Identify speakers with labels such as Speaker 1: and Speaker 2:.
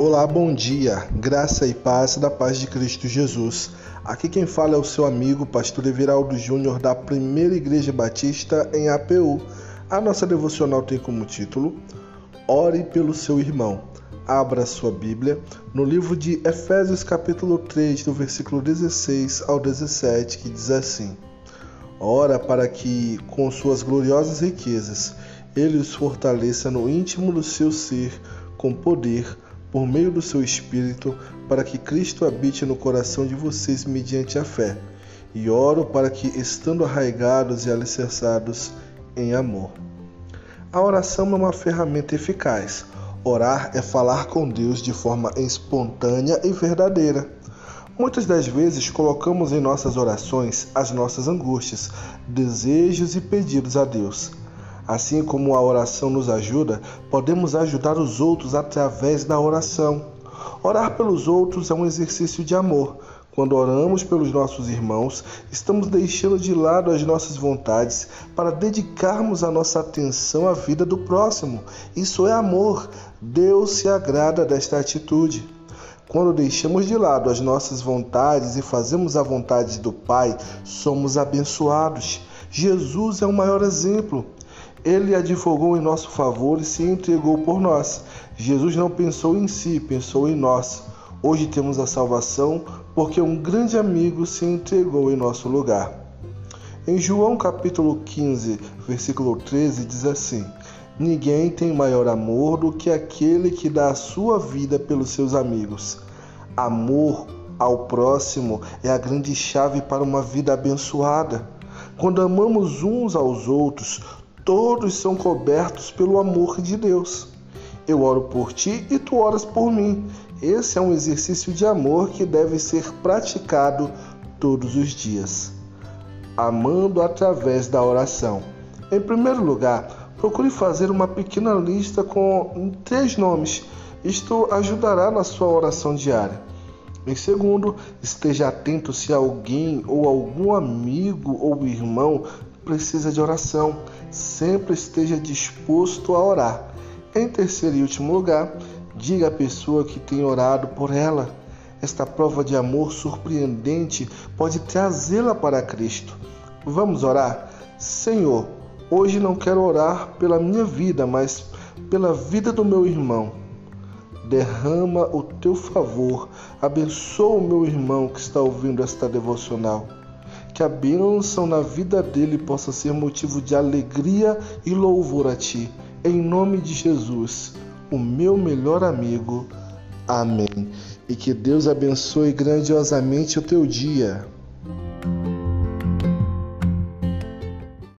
Speaker 1: Olá, bom dia, graça e paz da paz de Cristo Jesus. Aqui quem fala é o seu amigo, pastor Everaldo Júnior, da Primeira Igreja Batista em APU. A nossa devocional tem como título Ore pelo seu irmão. Abra sua Bíblia no livro de Efésios, capítulo 3, do versículo 16 ao 17, que diz assim: Ora para que, com suas gloriosas riquezas, ele os fortaleça no íntimo do seu ser com poder por meio do seu Espírito, para que Cristo habite no coração de vocês mediante a fé. E oro para que, estando arraigados e alicerçados em amor. A oração é uma ferramenta eficaz. Orar é falar com Deus de forma espontânea e verdadeira. Muitas das vezes colocamos em nossas orações as nossas angústias, desejos e pedidos a Deus. Assim como a oração nos ajuda, podemos ajudar os outros através da oração. Orar pelos outros é um exercício de amor. Quando oramos pelos nossos irmãos, estamos deixando de lado as nossas vontades para dedicarmos a nossa atenção à vida do próximo. Isso é amor. Deus se agrada desta atitude. Quando deixamos de lado as nossas vontades e fazemos a vontade do Pai, somos abençoados. Jesus é o maior exemplo. Ele advogou em nosso favor e se entregou por nós. Jesus não pensou em si, pensou em nós. Hoje temos a salvação porque um grande amigo se entregou em nosso lugar. Em João capítulo 15, versículo 13 diz assim: Ninguém tem maior amor do que aquele que dá a sua vida pelos seus amigos. Amor ao próximo é a grande chave para uma vida abençoada. Quando amamos uns aos outros, todos são cobertos pelo amor de Deus. Eu oro por ti e tu oras por mim. Esse é um exercício de amor que deve ser praticado todos os dias. Amando através da oração. Em primeiro lugar, procure fazer uma pequena lista com três nomes. Isto ajudará na sua oração diária. Em segundo, esteja atento se alguém ou algum amigo ou irmão precisa de oração sempre esteja disposto a orar. Em terceiro e último lugar, diga à pessoa que tem orado por ela. Esta prova de amor surpreendente pode trazê-la para Cristo. Vamos orar? Senhor, hoje não quero orar pela minha vida, mas pela vida do meu irmão. Derrama o teu favor, abençoa o meu irmão que está ouvindo esta devocional que a bênção na vida dele possa ser motivo de alegria e louvor a ti. Em nome de Jesus, o meu melhor amigo. Amém. E que Deus abençoe grandiosamente o teu dia.